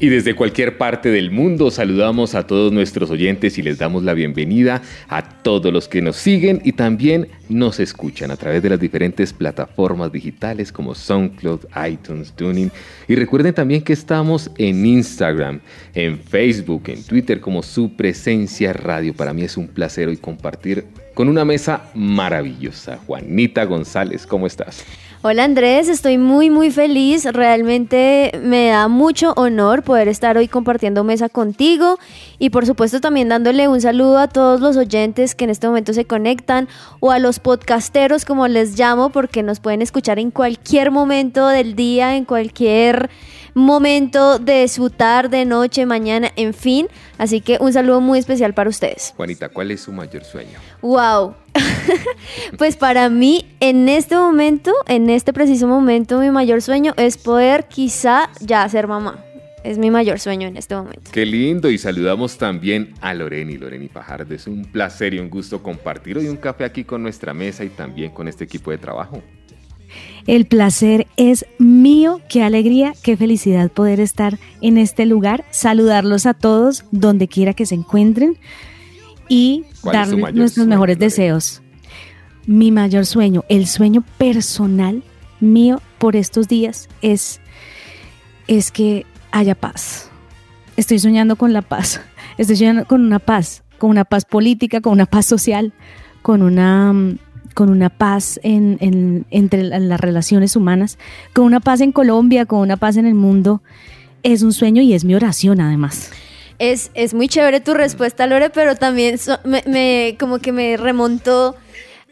Y desde cualquier parte del mundo saludamos a todos nuestros oyentes y les damos la bienvenida a todos los que nos siguen y también nos escuchan a través de las diferentes plataformas digitales como SoundCloud, iTunes, Tuning. Y recuerden también que estamos en Instagram, en Facebook, en Twitter como Su Presencia Radio. Para mí es un placer hoy compartir con una mesa maravillosa. Juanita González, ¿cómo estás? Hola Andrés, estoy muy muy feliz, realmente me da mucho honor poder estar hoy compartiendo mesa contigo y por supuesto también dándole un saludo a todos los oyentes que en este momento se conectan o a los podcasteros como les llamo porque nos pueden escuchar en cualquier momento del día, en cualquier momento de su tarde, noche, mañana, en fin, así que un saludo muy especial para ustedes. Juanita, ¿cuál es su mayor sueño? Wow. pues para mí, en este momento, en este preciso momento, mi mayor sueño es poder quizá ya ser mamá. Es mi mayor sueño en este momento. Qué lindo y saludamos también a Loreni, Loreni Fajardo. Es un placer y un gusto compartir hoy un café aquí con nuestra mesa y también con este equipo de trabajo. El placer es mío, qué alegría, qué felicidad poder estar en este lugar, saludarlos a todos donde quiera que se encuentren y ¿Cuál es su darles nuestros sueño, mejores deseos. Mi mayor sueño, el sueño personal mío por estos días es, es que haya paz. Estoy soñando con la paz. Estoy soñando con una paz, con una paz política, con una paz social, con una, con una paz en, en- entre la- las relaciones humanas, con una paz en Colombia, con una paz en el mundo. Es un sueño y es mi oración además. Es, es muy chévere tu respuesta, Lore, pero también me, me- como que me remontó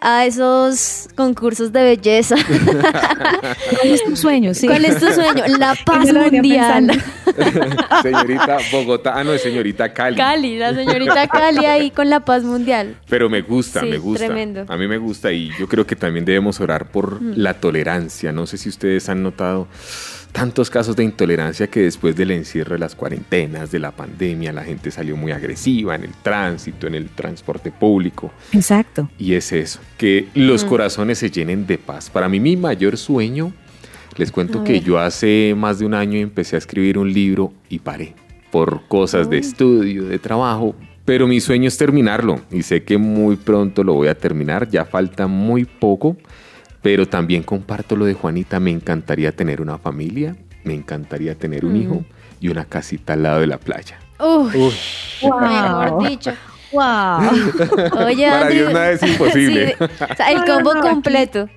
a esos concursos de belleza. ¿Cuál es tu sueño? Sí. ¿Cuál es tu sueño? La paz mundial. señorita Bogotá, ah no, es señorita Cali. Cali, la señorita Cali ahí con la paz mundial. Pero me gusta, Sí, me gusta. tremendo. A mí me gusta y yo creo que también debemos orar por Mm. la tolerancia. No sé si ustedes han notado tantos casos de intolerancia que después del encierro de las cuarentenas, de la pandemia, la gente salió muy agresiva en el tránsito, en el transporte público. Exacto. Y es eso, que los Mm. corazones se llenen de paz. Para mí mi mayor sueño, les cuento que yo hace más de un año empecé a escribir un libro y paré por cosas de estudio, de trabajo. Pero mi sueño es terminarlo y sé que muy pronto lo voy a terminar, ya falta muy poco, pero también comparto lo de Juanita, me encantaría tener una familia, me encantaría tener un Mm. hijo y una casita al lado de la playa. Uy, Wow. mejor dicho. Wow. Oye, Para Andrew, Dios nada es imposible. sí, o sea, el No, no, combo no, completo.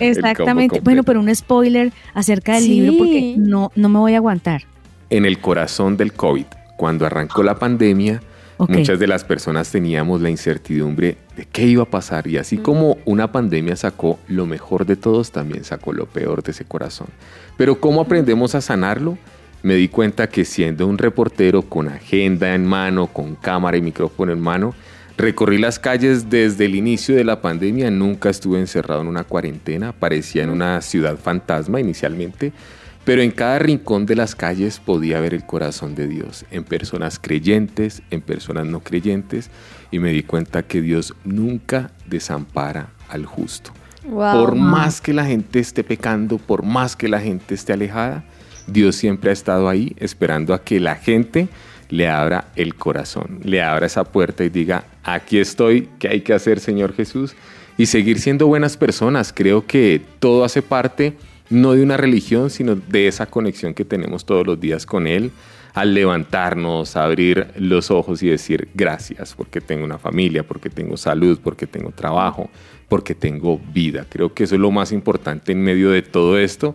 Exactamente. Bueno, pero un spoiler acerca del Sí. libro porque no, no me voy a aguantar. en el corazón del COVID, cuando arrancó la pandemia, Muchas de las personas teníamos la incertidumbre de qué iba a pasar y así como una pandemia sacó lo mejor de todos, también sacó lo peor de ese corazón. Pero ¿cómo aprendemos a sanarlo? Me di cuenta que siendo un reportero con agenda en mano, con cámara y micrófono en mano, recorrí las calles desde el inicio de la pandemia, nunca estuve encerrado en una cuarentena, parecía en una ciudad fantasma inicialmente, pero en cada rincón de las calles podía ver el corazón de Dios, en personas creyentes, en personas no creyentes, y me di cuenta que Dios nunca desampara al justo. Wow. Por más que la gente esté pecando, por más que la gente esté alejada, Dios siempre ha estado ahí esperando a que la gente le abra el corazón, le abra esa puerta y diga, aquí estoy, ¿qué hay que hacer, Señor Jesús? Y seguir siendo buenas personas. Creo que todo hace parte no de una religión, sino de esa conexión que tenemos todos los días con Él, al levantarnos, abrir los ojos y decir gracias porque tengo una familia, porque tengo salud, porque tengo trabajo, porque tengo vida. Creo que eso es lo más importante en medio de todo esto,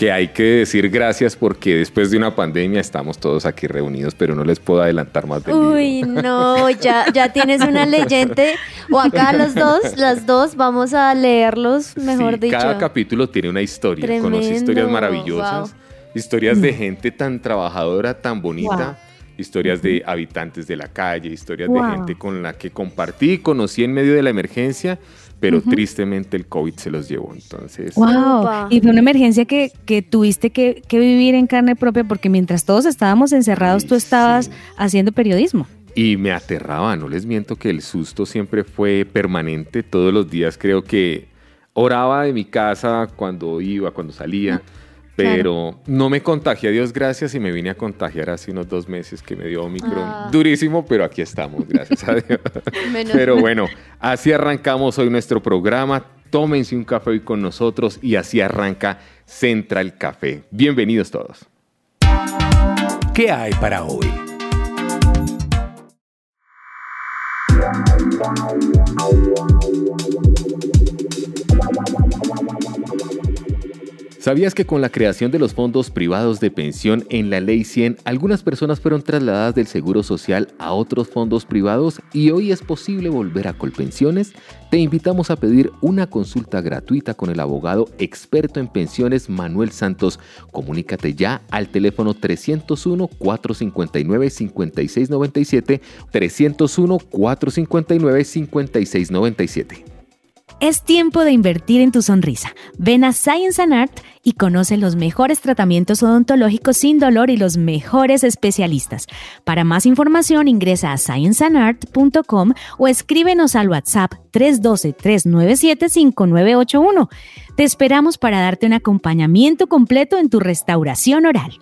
que hay que decir gracias porque después de una pandemia estamos todos aquí reunidos, pero no les puedo adelantar más del libro. Uy, no, ya, ya tienes una leyenda. O acá los dos, las dos, vamos a leerlos, mejor Sí, dicho. Cada capítulo tiene una historia. Conocí Tremendo, historias maravillosas, wow. historias de gente tan trabajadora, tan bonita. historias de habitantes de la calle, historias de gente con la que compartí, conocí en medio de la emergencia, pero tristemente el COVID se los llevó. Entonces, Wow. Y fue una emergencia que, que tuviste que, que vivir en carne propia porque mientras todos estábamos encerrados, Sí, tú estabas sí. haciendo periodismo. Y me aterraba, no les miento que el susto siempre fue permanente. Todos los días creo que oraba de mi casa cuando iba, cuando salía. Pero no me contagié, Dios gracias, y me vine a contagiar hace unos dos meses que me dio Omicron. Ah. Durísimo, pero aquí estamos, gracias a Dios. Menos Pero bueno, así arrancamos hoy nuestro programa. Tómense un café hoy con nosotros y así arranca Central Café. Bienvenidos todos. ¿Qué hay para hoy? ¿Sabías que con la creación de los fondos privados de pensión en la Ley 100, algunas personas fueron trasladadas del Seguro Social a otros fondos privados y hoy es posible volver a Colpensiones? Te invitamos a pedir una consulta gratuita con el abogado experto en pensiones Manuel Santos. Comunícate ya al teléfono 301-459-5697, 301-459-5697. Es tiempo de invertir en tu sonrisa. Ven a Science and Art y conoce los mejores tratamientos odontológicos sin dolor y los mejores especialistas. Para más información ingresa a scienceandart.com o escríbenos al WhatsApp 312-397-5981. Te esperamos para darte un acompañamiento completo en tu restauración oral.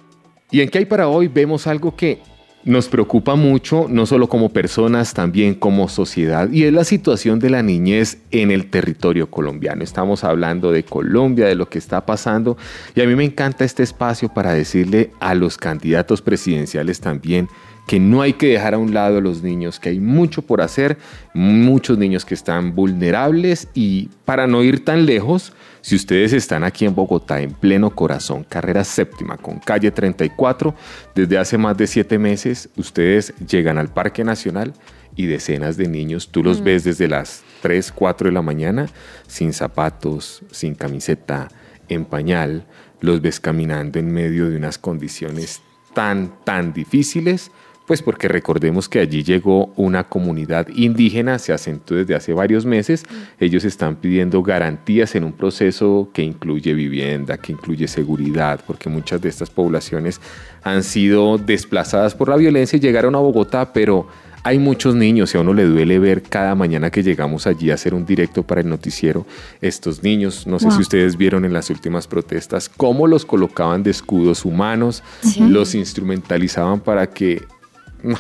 Y en qué hay para hoy vemos algo que nos preocupa mucho, no solo como personas, también como sociedad, y es la situación de la niñez en el territorio colombiano. Estamos hablando de Colombia, de lo que está pasando, y a mí me encanta este espacio para decirle a los candidatos presidenciales también que no hay que dejar a un lado a los niños, que hay mucho por hacer, muchos niños que están vulnerables. Y para no ir tan lejos, si ustedes están aquí en Bogotá, en pleno corazón, carrera séptima con calle 34, desde hace más de siete meses, ustedes llegan al Parque Nacional y decenas de niños, tú los ves desde las 3, 4 de la mañana, sin zapatos, sin camiseta, en pañal, los ves caminando en medio de unas condiciones tan, tan difíciles, pues porque recordemos que allí llegó una comunidad indígena, se asentó desde hace varios meses. Ellos están pidiendo garantías en un proceso que incluye vivienda, que incluye seguridad, porque muchas de estas poblaciones han sido desplazadas por la violencia y llegaron a Bogotá, pero hay muchos niños y a uno le duele ver cada mañana que llegamos allí a hacer un directo para el noticiero estos niños. No sé Wow. si ustedes vieron en las últimas protestas cómo los colocaban de escudos humanos, los instrumentalizaban para que... No.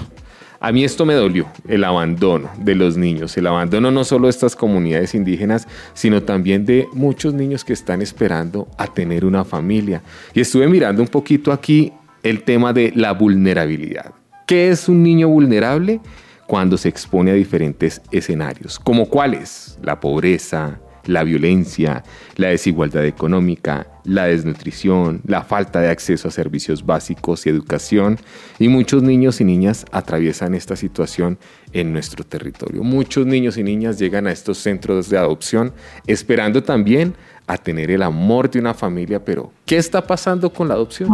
A mí esto me dolió, el abandono de los niños, el abandono no solo de estas comunidades indígenas, sino también de muchos niños que están esperando a tener una familia. Y estuve mirando un poquito aquí el tema de la vulnerabilidad. ¿Qué es un niño vulnerable? Cuando se expone a diferentes escenarios, como cuáles? La pobreza, la violencia, la desigualdad económica, la desnutrición, la falta de acceso a servicios básicos y educación. Y muchos niños y niñas atraviesan esta situación en nuestro territorio. Muchos niños y niñas llegan a estos centros de adopción esperando también a tener el amor de una familia, pero ¿qué está pasando con la adopción?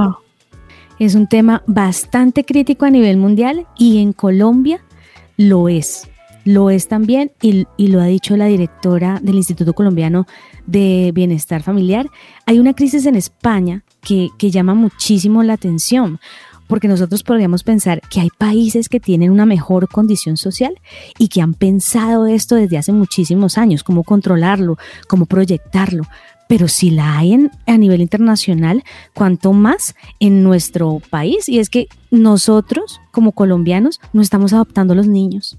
Es un tema bastante crítico a nivel mundial y en Colombia lo es. Lo es también y, y lo ha dicho la directora del Instituto Colombiano de Bienestar Familiar. Hay una crisis en España que, que llama muchísimo la atención porque nosotros podríamos pensar que hay países que tienen una mejor condición social y que han pensado esto desde hace muchísimos años, cómo controlarlo, cómo proyectarlo. Pero si la hay en- a nivel internacional, cuanto más en nuestro país. Y es que nosotros, como colombianos, no estamos adoptando a los niños.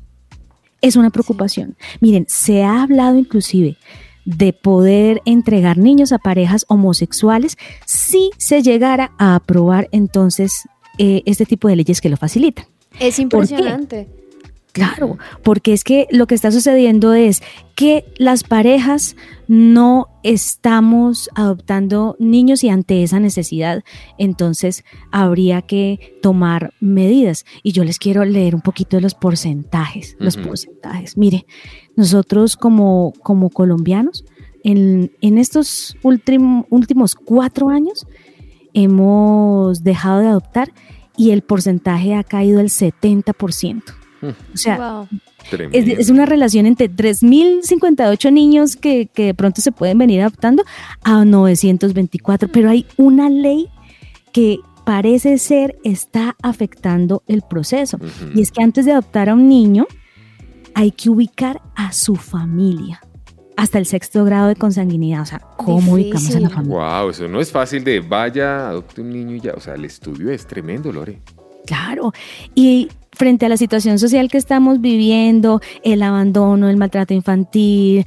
Es una preocupación. Miren, se ha hablado inclusive de poder entregar niños a parejas homosexuales si se llegara a aprobar entonces eh, este tipo de leyes que lo facilitan. Es impresionante. Claro, porque es que lo que está sucediendo es que las parejas no estamos adoptando niños y ante esa necesidad, entonces habría que tomar medidas. Y yo les quiero leer un poquito de los porcentajes. Los porcentajes. Mire, nosotros como, como colombianos, en, en estos últim- últimos cuatro años, hemos dejado de adoptar y el porcentaje ha caído el 70%. O sea, Wow. Tremendo. es, es una relación entre 3.058 niños que, que de pronto se pueden venir adoptando a 924, pero hay una ley que parece ser está afectando el proceso. Y es que antes de adoptar a un niño, hay que ubicar a su familia hasta el sexto grado de consanguinidad. O sea, ¿cómo ubicamos a la familia? Wow, eso no es fácil de vaya, adopte un niño y ya. O sea, el estudio es tremendo, Lore. Claro. Y frente a la situación social que estamos viviendo, el abandono, el maltrato infantil,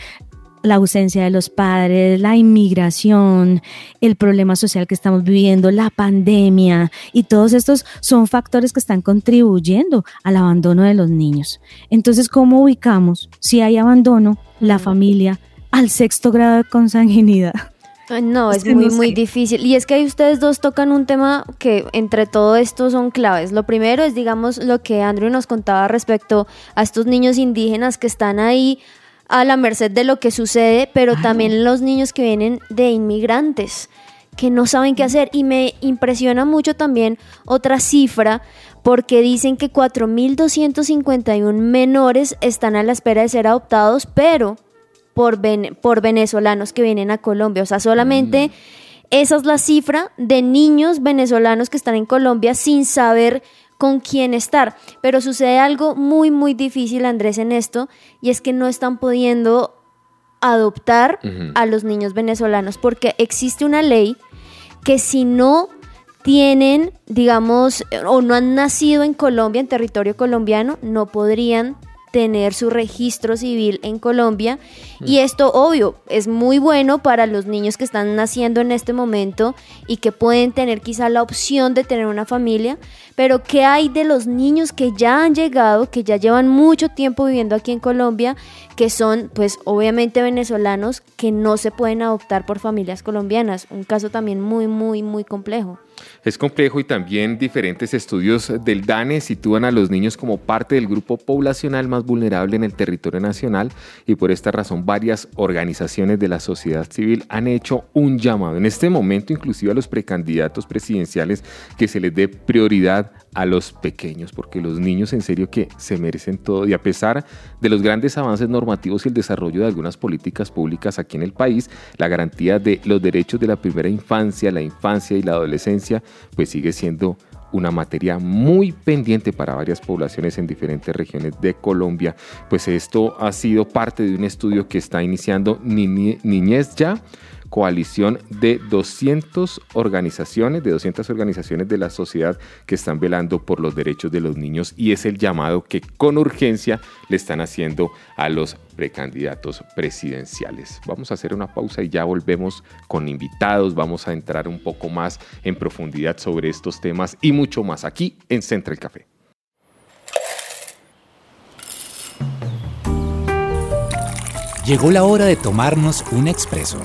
la ausencia de los padres, la inmigración, el problema social que estamos viviendo, la pandemia, y todos estos son factores que están contribuyendo al abandono de los niños. Entonces, ¿cómo ubicamos si hay abandono, la familia, al sexto grado de consanguinidad? No, Es es que muy, no muy difícil. Y es que ahí ustedes dos tocan un tema que entre todo esto son claves. Lo primero es, digamos, lo que Andrew nos contaba respecto a estos niños indígenas que están ahí a la merced de lo que sucede, pero también los niños que vienen de inmigrantes que no saben qué hacer. Y me impresiona mucho también otra cifra, porque dicen que 4.251 menores están a la espera de ser adoptados, pero por, ven- por venezolanos que vienen a Colombia. O sea, solamente esa es la cifra de niños venezolanos que están en Colombia sin saber con quién estar. Pero sucede algo muy, muy difícil, Andrés, en esto, y es que no están pudiendo adoptar a los niños venezolanos porque existe una ley que si no tienen, digamos, o no han nacido en Colombia, en territorio colombiano, no podrían tener su registro civil en Colombia. Y esto, obvio, es muy bueno para los niños que están naciendo en este momento y que pueden tener quizá la opción de tener una familia. Pero ¿qué hay de los niños que ya han llegado, que ya llevan mucho tiempo viviendo aquí en Colombia, que son, pues, obviamente venezolanos, que no se pueden adoptar por familias colombianas? Un caso también muy, muy, muy complejo. Es complejo y también diferentes estudios del DANE sitúan a los niños como parte del grupo poblacional más vulnerable en el territorio nacional y por esta razón varias organizaciones de la sociedad civil han hecho un llamado en este momento inclusive a los precandidatos presidenciales que se les dé prioridad a los pequeños porque los niños en serio que se merecen todo. Y a pesar de los grandes avances normativos y el desarrollo de algunas políticas públicas aquí en el país, la garantía de los derechos de la primera infancia, la infancia y la adolescencia pues sigue siendo una materia muy pendiente para varias poblaciones en diferentes regiones de Colombia. Pues esto ha sido parte de un estudio que está iniciando Niñe- Niñez Ya, coalición de 200 organizaciones, de 200 organizaciones de la sociedad que están velando por los derechos de los niños y es el llamado que con urgencia le están haciendo a los precandidatos presidenciales. Vamos a hacer una pausa y ya volvemos con invitados, vamos a entrar un poco más en profundidad sobre estos temas y mucho más aquí en Central Café. Llegó la hora de tomarnos un expreso.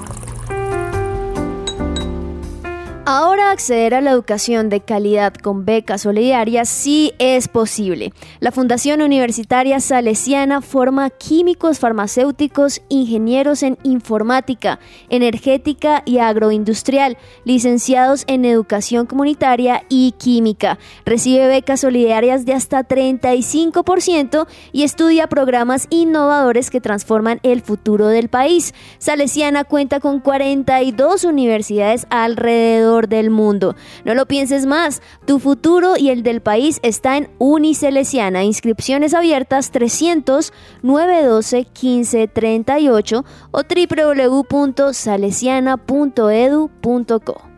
Ahora acceder a la educación de calidad con becas solidarias sí es posible. La Fundación Universitaria Salesiana forma químicos farmacéuticos, ingenieros en informática, energética y agroindustrial, licenciados en educación comunitaria y química. Recibe becas solidarias de hasta 35% y estudia programas innovadores que transforman el futuro del país. Salesiana cuenta con 42 universidades alrededor del mundo. No lo pienses más, tu futuro y el del país está en Unicelesiana. Inscripciones abiertas 300 912 1538 o www.salesiana.edu.co.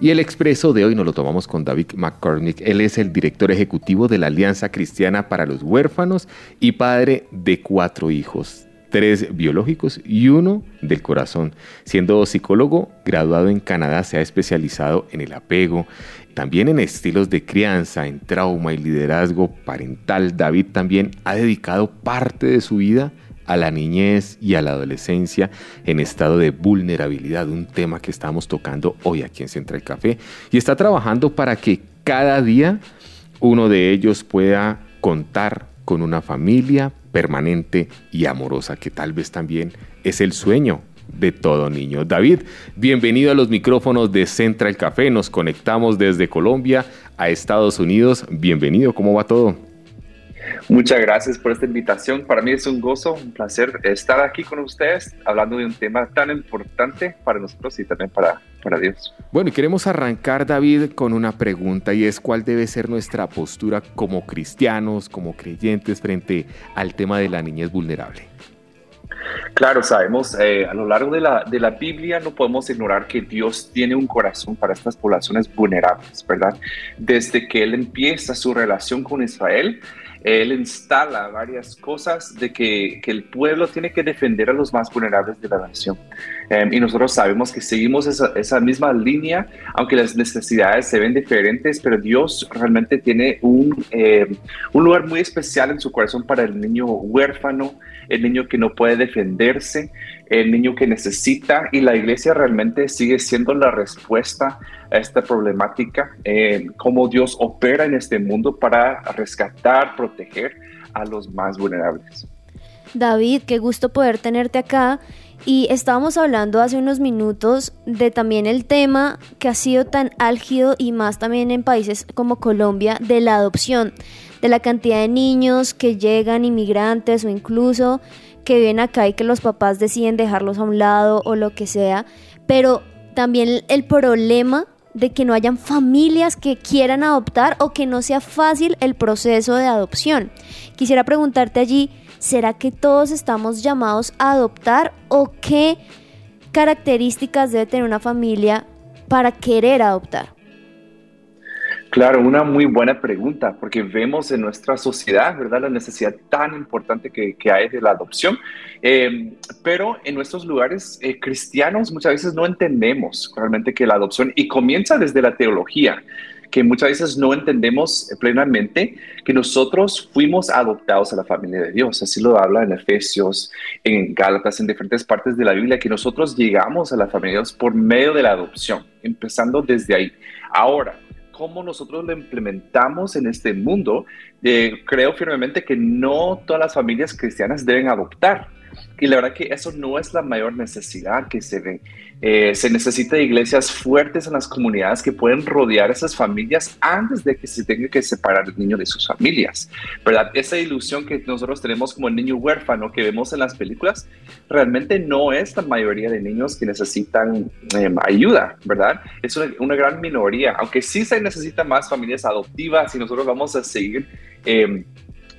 Y el expreso de hoy nos lo tomamos con David McCormick. Él es el director ejecutivo de la Alianza Cristiana para los Huérfanos y padre de cuatro hijos, tres biológicos y uno del corazón. Siendo psicólogo, graduado en Canadá, se ha especializado en el apego, también en estilos de crianza, en trauma y liderazgo parental. David también ha dedicado parte de su vida a la niñez y a la adolescencia en estado de vulnerabilidad, un tema que estamos tocando hoy aquí en Central Café, y está trabajando para que cada día uno de ellos pueda contar con una familia permanente y amorosa, que tal vez también es el sueño de todo niño. David, bienvenido a los micrófonos de Central Café. Nos conectamos desde Colombia a Estados Unidos. Bienvenido, ¿cómo va todo? Muchas gracias por esta invitación. Para mí es un gozo, un placer estar aquí con ustedes hablando de un tema tan importante para nosotros y también para, para Dios. Bueno, y queremos arrancar, David, con una pregunta y es cuál debe ser nuestra postura como cristianos, como creyentes frente al tema de la niñez vulnerable. Claro, sabemos, eh, a lo largo de la, de la Biblia no podemos ignorar que Dios tiene un corazón para estas poblaciones vulnerables, ¿verdad? Desde que Él empieza su relación con Israel, él instala varias cosas de que, que, el pueblo tiene que defender a los más vulnerables de la nación. Em, y nosotros sabemos que seguimos esa, esa, misma línea, aunque las necesidades se ven diferentes, pero Dios realmente tiene un, eh, un lugar muy especial en su corazón para el niño huérfano, el niño que no puede defenderse, el niño que necesita y la iglesia realmente sigue siendo la respuesta a esta problemática, eh, cómo Dios opera en este mundo para rescatar, proteger a los más vulnerables. David, qué gusto poder tenerte acá. Y estábamos hablando hace unos minutos de también el tema que ha sido tan álgido y más también en países como Colombia de la adopción, de la cantidad de niños que llegan inmigrantes o incluso que viven acá y que los papás deciden dejarlos a un lado o lo que sea, pero también el problema de que no hayan familias que quieran adoptar o que no sea fácil el proceso de adopción. Quisiera preguntarte allí, ¿será que todos estamos llamados a adoptar o qué características debe tener una familia para querer adoptar? Claro, una muy buena pregunta, porque vemos en nuestra sociedad, ¿verdad?, la necesidad tan importante que, que hay de la adopción. Eh, pero en nuestros lugares eh, cristianos muchas veces no entendemos realmente que la adopción, y comienza desde la teología, que muchas veces no entendemos plenamente que nosotros fuimos adoptados a la familia de Dios. Así lo habla en Efesios, en Gálatas, en diferentes partes de la Biblia, que nosotros llegamos a la familia de Dios por medio de la adopción, empezando desde ahí. Ahora, cómo nosotros lo implementamos en este mundo, eh, creo firmemente que no todas las familias cristianas deben adoptar. Y la verdad que eso no es la mayor necesidad que se ve. Eh, se necesita iglesias fuertes en las comunidades que pueden rodear a esas familias antes de que se tenga que separar el niño de sus familias, ¿verdad? Esa ilusión que nosotros tenemos como el niño huérfano que vemos en las películas, realmente no es la mayoría de niños que necesitan eh, ayuda, ¿verdad? Es una, gran minoría, aunque sí se necesitan más familias adoptivas y nosotros vamos a seguir... Eh,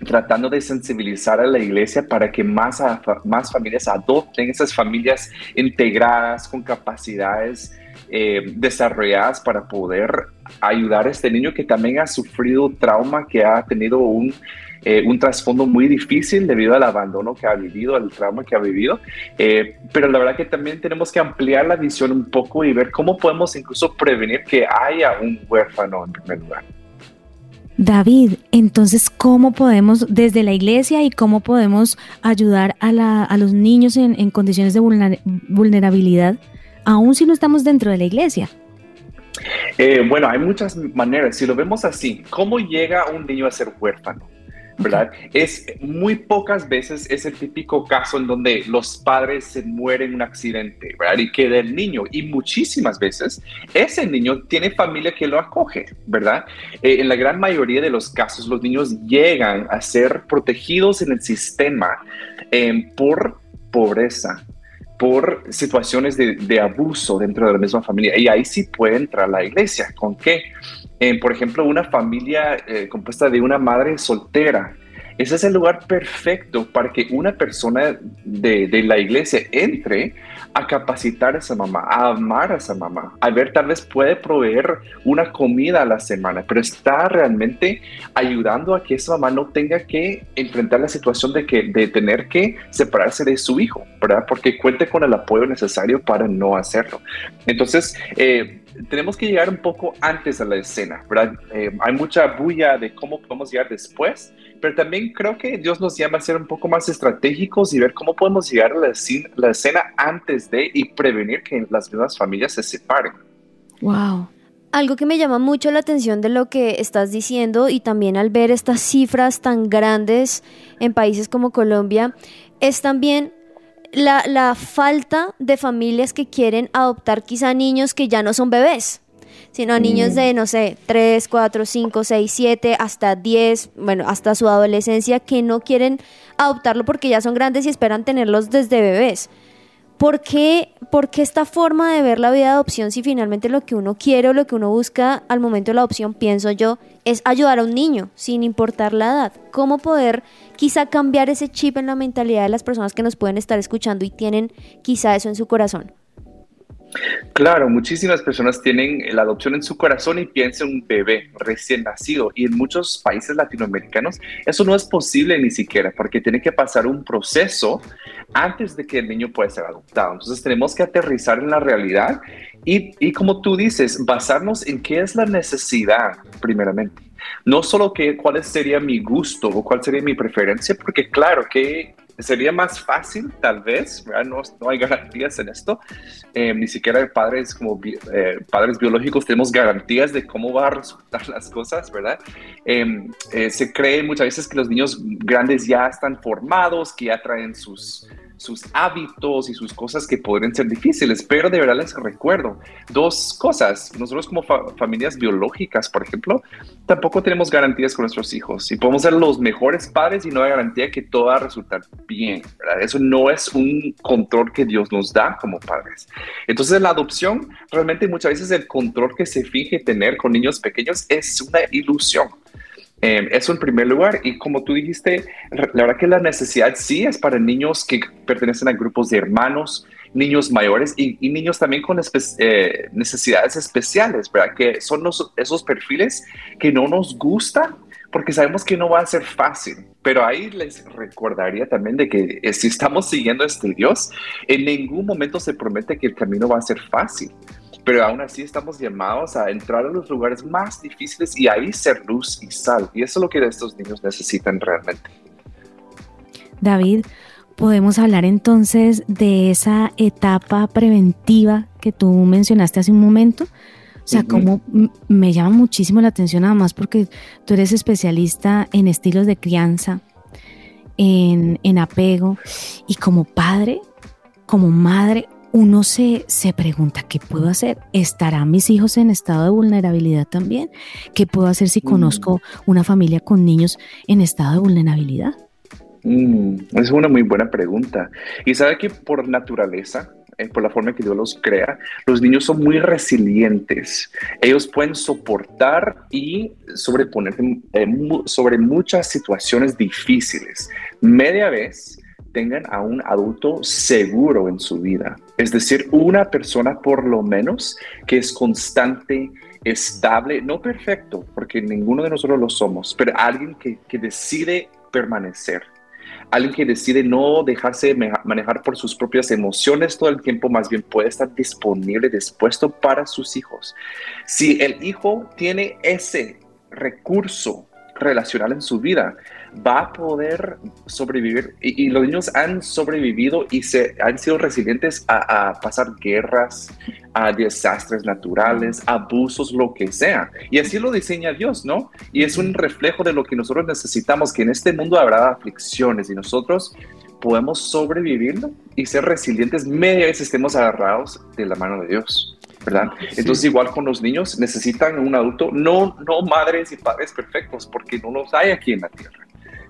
tratando de sensibilizar a la iglesia para que más, más familias adopten esas familias integradas con capacidades eh, desarrolladas para poder ayudar a este niño que también ha sufrido trauma, que ha tenido un, eh, un trasfondo muy difícil debido al abandono que ha vivido, al trauma que ha vivido. Eh, pero la verdad que también tenemos que ampliar la visión un poco y ver cómo podemos incluso prevenir que haya un huérfano en primer lugar. David, entonces, ¿cómo podemos desde la iglesia y cómo podemos ayudar a, la, a los niños en, en, condiciones de vulnerabilidad, aun si no estamos dentro de la iglesia? Eh, bueno, hay muchas maneras. Si lo vemos así, ¿cómo llega un niño a ser huérfano? ¿Verdad? Es muy pocas veces es el típico caso en donde los padres se mueren en un accidente, ¿verdad? Y queda el niño. Y muchísimas veces ese niño tiene familia que lo acoge, ¿verdad? Eh, en la gran mayoría de los casos los niños llegan a ser protegidos en el sistema eh, por pobreza, por situaciones de, de, abuso dentro de la misma familia. Y ahí sí puede entrar la iglesia. ¿Con qué? Por ejemplo, una familia eh, compuesta de una madre soltera. Ese es el lugar perfecto para que una persona de, de, la iglesia entre a capacitar a esa mamá, a amar a esa mamá, a ver, tal vez puede proveer una comida a la semana, pero está realmente ayudando a que esa mamá no tenga que enfrentar la situación de, que, de tener que separarse de su hijo, ¿verdad? Porque cuente con el apoyo necesario para no hacerlo. Entonces, eh, tenemos que llegar un poco antes a la escena, ¿verdad? Eh, hay mucha bulla de cómo podemos llegar después, pero también creo que Dios nos llama a ser un poco más estratégicos y ver cómo podemos llegar a la, la escena antes de y prevenir que las mismas familias se separen. Wow. Algo que me llama mucho la atención de lo que estás diciendo y también al ver estas cifras tan grandes en países como Colombia es también la, la, falta de familias que quieren adoptar quizá niños que ya no son bebés. sino niños de, no sé, 3, 4, 5, 6, 7, hasta 10, bueno, hasta su adolescencia, que no quieren adoptarlo porque ya son grandes y esperan tenerlos desde bebés. ¿Por qué, ¿Por qué esta forma de ver la vida de adopción si finalmente lo que uno quiere o lo que uno busca al momento de la adopción, pienso yo, es ayudar a un niño sin importar la edad? ¿Cómo poder quizá cambiar ese chip en la mentalidad de las personas que nos pueden estar escuchando y tienen quizá eso en su corazón? Claro, muchísimas personas tienen la adopción en su corazón y piensan en un bebé recién nacido. Y en muchos países latinoamericanos eso no es posible ni siquiera porque tiene que pasar un proceso antes de que el niño pueda ser adoptado. Entonces tenemos que aterrizar en la realidad y, y como tú dices, basarnos en qué es la necesidad primeramente. No solo que, cuál sería mi gusto o cuál sería mi preferencia, porque claro que sería más fácil, tal vez. No, no hay garantías en esto, eh, ni siquiera padres como bi- eh, padres biológicos tenemos garantías de cómo va a resultar las cosas, ¿verdad? Eh, eh, se cree muchas veces que los niños grandes ya están formados, que ya traen sus, sus hábitos y sus cosas que podrían ser difíciles, pero de verdad les recuerdo dos cosas. Nosotros como fa- familias biológicas, por ejemplo, tampoco tenemos garantías con nuestros hijos y podemos ser los mejores padres y no hay garantía que todo va a resultar bien. Eso no es un control que Dios nos da como padres. Entonces la adopción, realmente muchas veces el control que se finge tener con niños pequeños es una ilusión. Eh, eso en primer lugar, y como tú dijiste, la verdad que la necesidad sí es para niños que pertenecen a grupos de hermanos, niños mayores y, niños también con eh, necesidades especiales, ¿verdad? Que son los- esos perfiles que no nos gustan porque sabemos que no va a ser fácil. Pero ahí les recordaría también de que eh, si estamos siguiendo este Dios, en ningún momento se promete que el camino va a ser fácil pero aún así estamos llamados a entrar a los lugares más difíciles y ahí ser luz y sal. Y eso es lo que estos niños necesitan realmente. David, podemos hablar entonces de esa etapa preventiva que tú mencionaste hace un momento. O sea, Ujú. como me llama muchísimo la atención además porque tú eres especialista en estilos de crianza, en, en apego y como padre, como madre, uno se, se pregunta, ¿qué puedo hacer? ¿Estarán mis hijos en estado de vulnerabilidad también? ¿Qué puedo hacer si Mm. conozco una familia con niños en estado de vulnerabilidad? Mm, es una muy buena pregunta. Y sabe que por naturaleza, eh, por la forma que Dios los crea, los niños son muy resilientes. Ellos pueden soportar y sobreponerse eh, sobre muchas situaciones difíciles. Media vez tengan a un adulto seguro en su vida. Es decir, una persona por lo menos que es constante, estable, no perfecto, porque ninguno de nosotros lo somos, pero alguien que, que decide permanecer. Alguien que decide no dejarse manejar por sus propias emociones todo el tiempo, más bien puede estar disponible, dispuesto para sus hijos. Si el hijo tiene ese recurso relacional en su vida, va a poder sobrevivir. Y, y los niños han sobrevivido y se, han sido resilientes a, a pasar guerras, a desastres naturales, abusos, lo que sea. Y así lo diseña Dios, ¿no? Y es un reflejo de lo que nosotros necesitamos, que en este mundo habrá aflicciones y nosotros podemos sobrevivirlo y ser resilientes media vez estemos agarrados de la mano de Dios. ¿verdad? Entonces igual con los niños necesitan un adulto, no, no madres y padres perfectos, porque no los hay aquí en la tierra,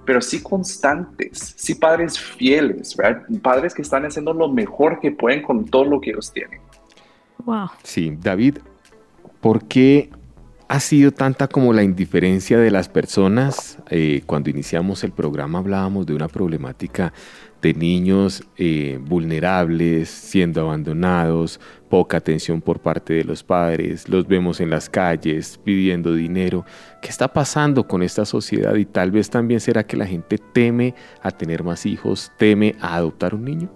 pero sí constantes, sí padres fieles, ¿verdad? Padres que están haciendo lo mejor que pueden con todo lo que ellos tienen. Wow. Sí, David, ¿por qué ha sido tanta como la indiferencia de las personas? Eh, cuando iniciamos el programa hablábamos de una problemática de niños eh, vulnerables, siendo abandonados, poca atención por parte de los padres, los vemos en las calles pidiendo dinero. ¿Qué está pasando con esta sociedad? Y tal vez también será que la gente teme a tener más hijos, teme a adoptar un niño.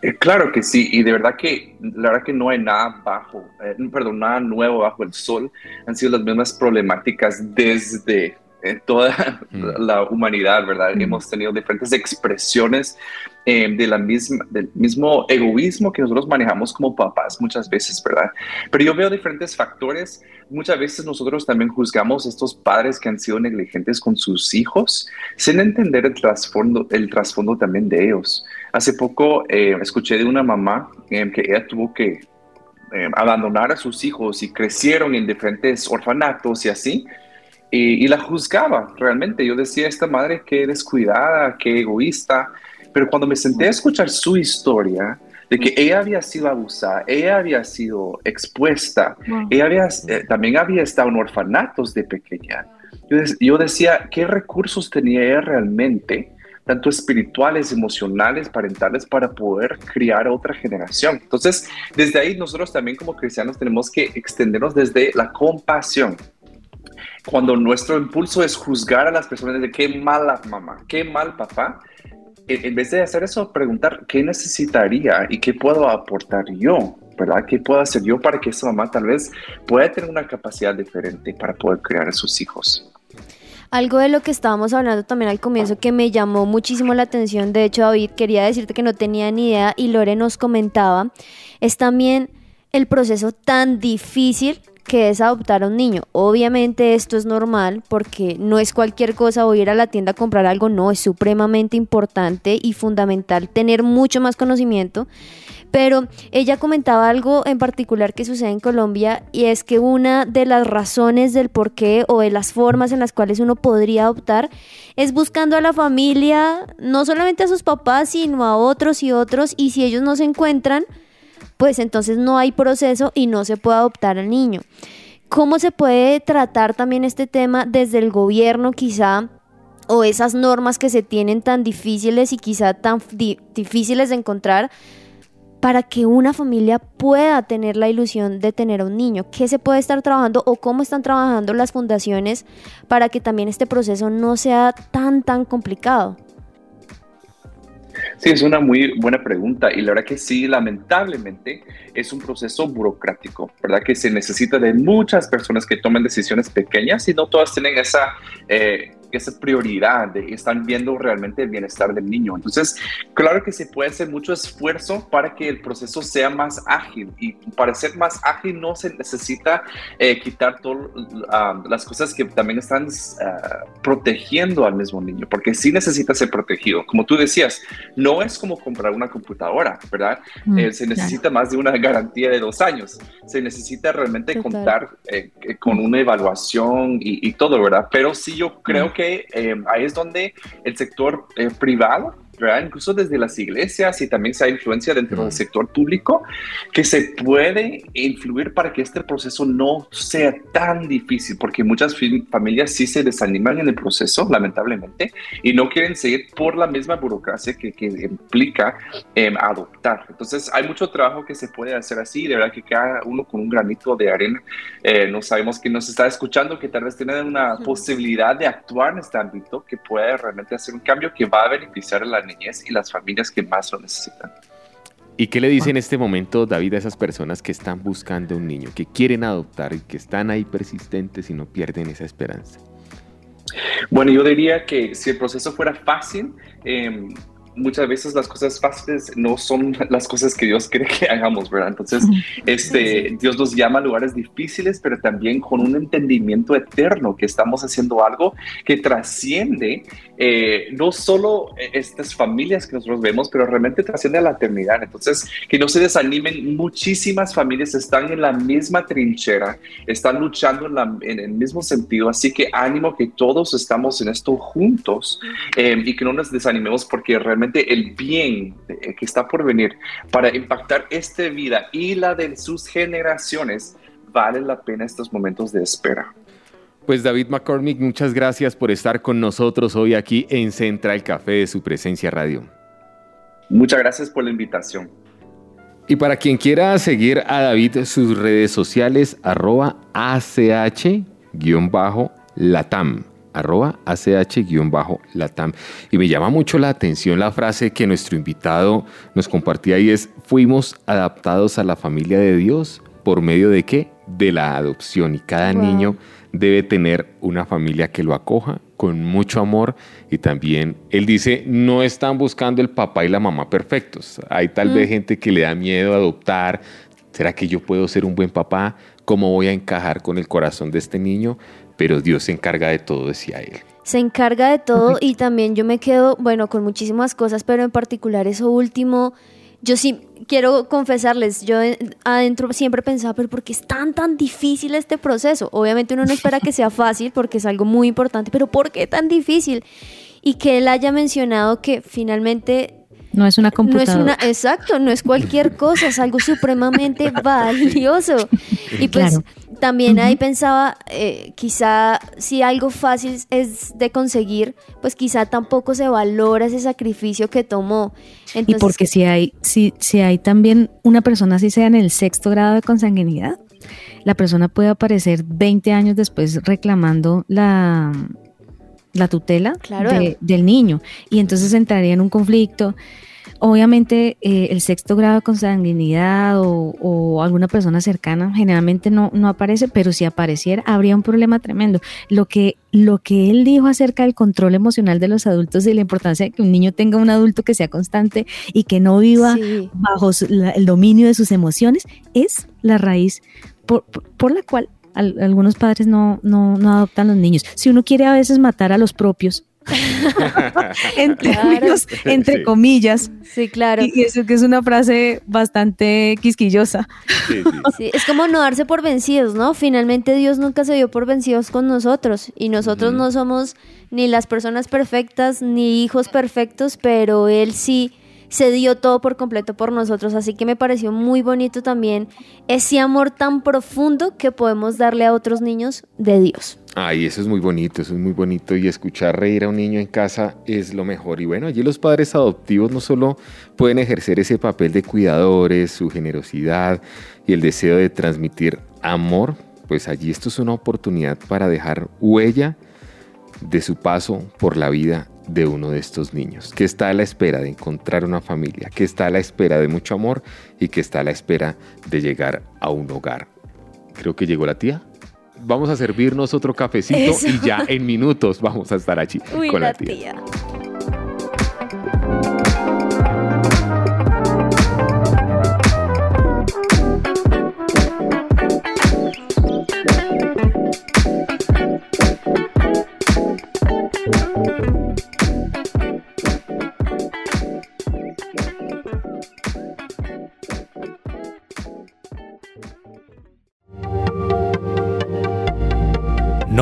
Eh, claro que sí, y de verdad que la verdad que no hay nada bajo, eh, perdón, nada nuevo bajo el sol. Han sido las mismas problemáticas desde eh, toda Mm. la humanidad, ¿verdad? Mm. Hemos tenido diferentes expresiones eh, de la misma, del mismo egoísmo que nosotros manejamos como papás muchas veces, ¿verdad? Pero yo veo diferentes factores. Muchas veces nosotros también juzgamos a estos padres que han sido negligentes con sus hijos sin entender el trasfondo, el trasfondo también de ellos. Hace poco eh, escuché de una mamá eh, que ella tuvo que eh, abandonar a sus hijos y crecieron en diferentes orfanatos y así, y, y, la juzgaba realmente. Yo decía, esta madre qué descuidada, qué egoísta, pero cuando me senté a escuchar su historia, de que ella había sido abusada, ella había sido expuesta, ella había, eh, también había estado en orfanatos de pequeña. Yo, yo, decía, ¿qué recursos tenía ella realmente, tanto espirituales, emocionales, parentales, para poder criar a otra generación? Entonces, desde ahí nosotros también como cristianos tenemos que extendernos desde la compasión. Cuando nuestro impulso es juzgar a las personas de qué mala mamá, qué mal papá, en vez de hacer eso, preguntar qué necesitaría y qué puedo aportar yo, ¿verdad? ¿Qué puedo hacer yo para que esa mamá tal vez pueda tener una capacidad diferente para poder criar a sus hijos? Algo de lo que estábamos hablando también al comienzo que me llamó muchísimo la atención, de hecho David quería decirte que no tenía ni idea y Lore nos comentaba, es también el proceso tan difícil que es adoptar a un niño. Obviamente esto es normal porque no es cualquier cosa o ir a la tienda a comprar algo, no, es supremamente importante y fundamental tener mucho más conocimiento. Pero ella comentaba algo en particular que sucede en Colombia y es que una de las razones del por qué o de las formas en las cuales uno podría adoptar es buscando a la familia, no solamente a sus papás, sino a otros y otros y si ellos no se encuentran, pues entonces no hay proceso y no se puede adoptar al niño. ¿Cómo se puede tratar también este tema desde el gobierno quizá? o esas normas que se tienen tan difíciles y quizá tan difíciles de encontrar para que una familia pueda tener la ilusión de tener a un niño? ¿Qué se puede estar trabajando o cómo están trabajando las fundaciones para que también este proceso no sea tan, tan complicado? Sí, es una muy buena pregunta y la verdad que sí, lamentablemente es un proceso burocrático, ¿verdad? Que se necesita de muchas personas que tomen decisiones pequeñas y no todas tienen esa... Eh, esa prioridad de están viendo realmente el bienestar del niño. Entonces, claro que se puede hacer mucho esfuerzo para que el proceso sea más ágil y para ser más ágil no se necesita eh, quitar todas uh, las cosas que también están uh, protegiendo al mismo niño, porque sí necesita ser protegido. Como tú decías, no es como comprar una computadora, ¿verdad? Mm, eh, se necesita más de una garantía de dos años. Se necesita realmente Total. contar eh, con una evaluación y, y, todo, ¿verdad? Pero sí yo creo mm. que eh, ahí es donde el sector eh, privado incluso desde las iglesias y también se hay influencia dentro del mm. sector público, que se puede influir para que este proceso no sea tan difícil, porque muchas familias sí se desaniman en el proceso, lamentablemente, y no quieren seguir por la misma burocracia que, que implica eh, adoptar. Entonces, hay mucho trabajo que se puede hacer así, de verdad que cada uno con un granito de arena, eh, no sabemos quién nos está escuchando, que tal vez tiene una posibilidad de actuar en este ámbito, que puede realmente hacer un cambio que va a beneficiar a la niñez y las familias que más lo necesitan. ¿Y qué le dice en este momento, David, a esas personas que están buscando un niño, que quieren adoptar y que están ahí persistentes y no pierden esa esperanza? Bueno, yo diría que si el proceso fuera fácil, eh, muchas veces las cosas fáciles no son las cosas que Dios quiere que hagamos, ¿verdad? Entonces, este, Dios nos llama a lugares difíciles, pero también con un entendimiento eterno, que estamos haciendo algo que trasciende eh, no solo estas familias que nosotros vemos, pero realmente trasciende a la eternidad. Entonces, que no se desanimen, muchísimas familias están en la misma trinchera, están luchando en, la, en el mismo sentido, así que ánimo que todos estamos en esto juntos eh, y que no nos desanimemos porque realmente el bien eh, que está por venir para impactar esta vida y la de sus generaciones, vale la pena estos momentos de espera. Pues David McCormick, muchas gracias por estar con nosotros hoy aquí en Central Café de su presencia radio. Muchas gracias por la invitación. Y para quien quiera seguir a David, sus redes sociales, arroba ACH-Latam arroba ACH-Latam. Y me llama mucho la atención la frase que nuestro invitado nos compartía y es, fuimos adaptados a la familia de Dios por medio de qué? De la adopción. Y cada wow. niño debe tener una familia que lo acoja con mucho amor y también él dice no están buscando el papá y la mamá perfectos hay tal mm. vez gente que le da miedo a adoptar será que yo puedo ser un buen papá cómo voy a encajar con el corazón de este niño pero Dios se encarga de todo, decía él. Se encarga de todo y también yo me quedo, bueno, con muchísimas cosas, pero en particular eso último, yo sí quiero confesarles, yo adentro siempre pensaba, pero ¿por qué es tan, tan difícil este proceso? Obviamente uno no espera que sea fácil porque es algo muy importante, pero ¿por qué tan difícil? Y que él haya mencionado que finalmente No es una no es computadora. una, exacto, no es cualquier cosa, es algo supremamente valioso. Y pues Claro. también ahí pensaba, eh, quizá si algo fácil es de conseguir, pues quizá tampoco se valora ese sacrificio que tomó. Y porque si hay, si, si hay también una persona, si sea en el sexto grado de consanguinidad, la persona puede aparecer 20 años después reclamando la, la tutela Claro. de- del niño. Y entonces entraría en un conflicto. Obviamente eh, el sexto grado de consanguinidad o, o alguna persona cercana generalmente no, no aparece, pero si apareciera habría un problema tremendo. Lo que, lo que él dijo acerca del control emocional de los adultos y la importancia de que un niño tenga un adulto que sea constante y que no viva Sí. bajo su- la- el dominio de sus emociones es la raíz por, por- por la cual al- algunos padres no, no, no adoptan los niños. Si uno quiere a veces matar a los propios, en Claro. términos, entre Sí. comillas, Sí, claro. y eso que es una frase bastante quisquillosa. Sí, sí. Sí, es como no darse por vencidos, ¿no? Finalmente Dios nunca se dio por vencidos con nosotros y nosotros no somos ni las personas perfectas ni hijos perfectos, pero Él sí se dio todo por completo por nosotros, así que me pareció muy bonito también ese amor tan profundo que podemos darle a otros niños de Dios. Ay, eso es muy bonito, eso es muy bonito. Y escuchar reír a un niño en casa es lo mejor. Y bueno, allí los padres adoptivos no solo pueden ejercer ese papel de cuidadores, su generosidad y el deseo de transmitir amor, pues allí esto es una oportunidad para dejar huella de su paso por la vida de uno de estos niños, que está a la espera de encontrar una familia, que está a la espera de mucho amor y que está a la espera de llegar a un hogar. Creo que llegó la tía. Vamos a servirnos otro cafecito Eso. y ya en minutos vamos a estar allí Uy, con la tía.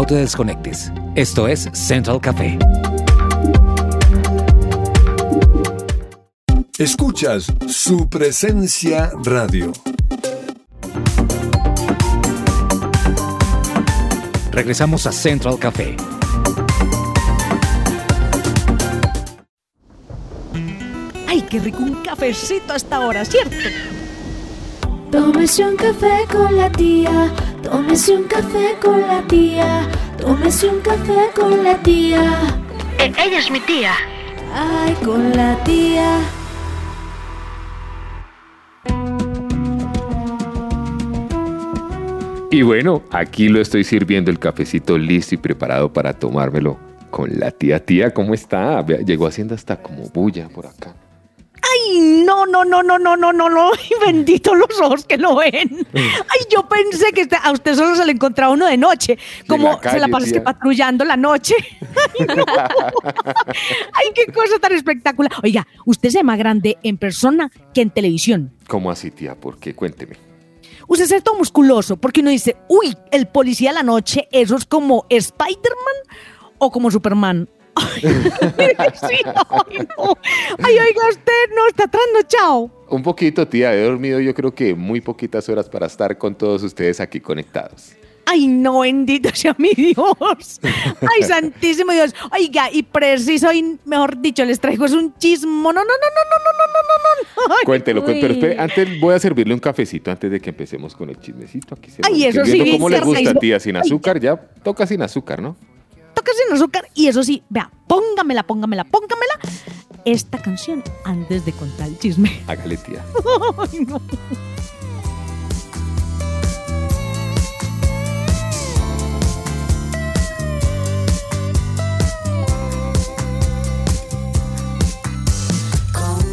No te desconectes. Esto es Central Café. Escuchas su presencia radio. Regresamos a Central Café. ¡Ay, qué rico un cafecito a esta hora, ¿cierto? Tómese un café con la tía, tómese un café con la tía, tómese un café con la tía. ella es mi tía. Ay, con la tía. Y bueno, aquí lo estoy sirviendo el cafecito listo y preparado para tomármelo con la tía. Tía, ¿cómo está? Llegó haciendo hasta como bulla por acá. ¡Ay, no, no, no, no, no, no, no, no! ¡Ay, bendito los ojos que lo ven! ¡Ay, yo pensé que a usted solo se le encontraba uno de noche! Como la calle, se la pasa es que patrullando la noche. ¡Ay, no! ¡Ay, qué cosa tan espectacular! Oiga, usted se ve más grande en persona que en televisión. ¿Cómo así, tía? ¿Por qué? Cuénteme. Usted se ve todo musculoso porque uno dice, uy, el policía de la noche, eso es como Spider-Man o como Superman. Ay, sí, ay, no. Ay, oiga, usted no está trasnochado. Un poquito, tía. He dormido yo creo que muy poquitas horas para estar con todos ustedes aquí conectados. Ay, no, bendito sea mi Dios. Ay, santísimo Dios. Oiga, y preciso, y mejor dicho, les traigo es un chismo. No, no, no, no, no, no, no, no, no, Cuéntelo, cuéntelo. Espere, antes voy a servirle un cafecito antes de que empecemos con el chismecito. Aquí se Ay, va eso sí, ¿Cómo le gusta, tía? Sin azúcar, ya toca sin azúcar, ¿no? Sin azúcar. Y eso sí, vea, póngamela, póngamela, póngamela. Esta canción antes de contar el chisme. Hágale, tía. Ay, no. ¿Cómo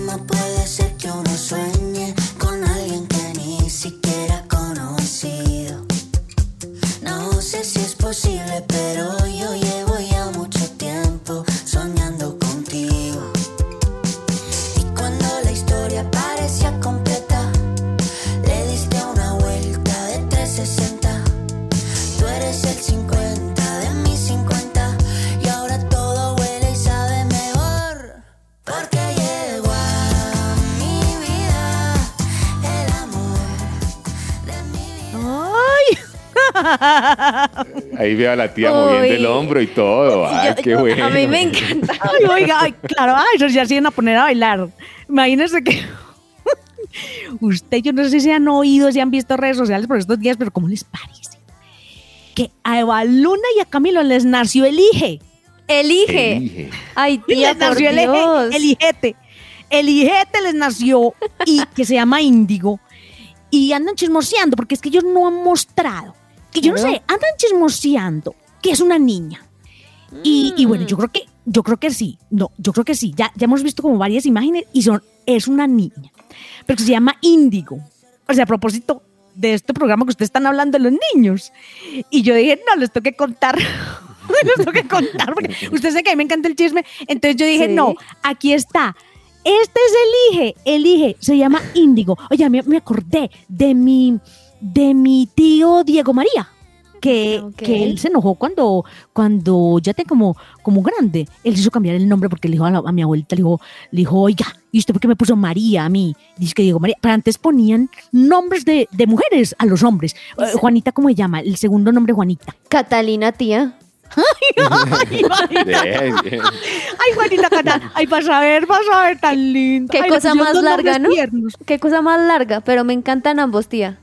Ahí veo a la tía moviendo el hombro y todo. Ay, qué bueno. A mí me encanta. Ay, oiga, ay, claro, ay, eso ya se iban a poner a bailar. Imagínense que usted, yo no sé si han oído, si han visto redes sociales por estos días, pero ¿cómo les parece? Que a Eva Luna y a Camilo les nació el hije. Elige. Elige. Ay, tía, les por nació el, eje- Dios. el hijete. El hijete les nació y que se llama Índigo. Y andan chismoseando, porque es que ellos no han mostrado. Que yo no sé, andan chismoseando que es una niña. Y, y bueno, yo creo que, yo creo que sí. No, yo creo que sí. Ya, ya hemos visto como varias imágenes y son, es una niña. Pero que se llama Índigo. O sea, a propósito de este programa que ustedes están hablando de los niños. Y yo dije, no, les tengo que contar. les tengo que contar, porque ustedes saben que a mí me encanta el chisme. Entonces yo dije, Sí. no, aquí está. Este es el Elige, el Elige, se llama Índigo. Oye, me, me acordé de mi, de mi tío Diego María, que, que él se enojó cuando, cuando ya te como, como grande. Él se hizo cambiar el nombre porque le dijo a, la- a mi abuelita, le dijo, le dijo, oiga, ¿y usted por qué me puso María a mí? Dice que Diego María. Pero antes ponían nombres de, de mujeres a los hombres. Eh, Juanita, ¿cómo se llama? El segundo nombre, Juanita. Catalina, tía. Ay, Juanita. Bien, bien. Ay, Juanita Cata, ay, vas a ver, vas a ver tan lindo. Qué Ay, cosa más larga, ¿no? tiernos. Qué cosa más larga, pero me encantan ambos, tía.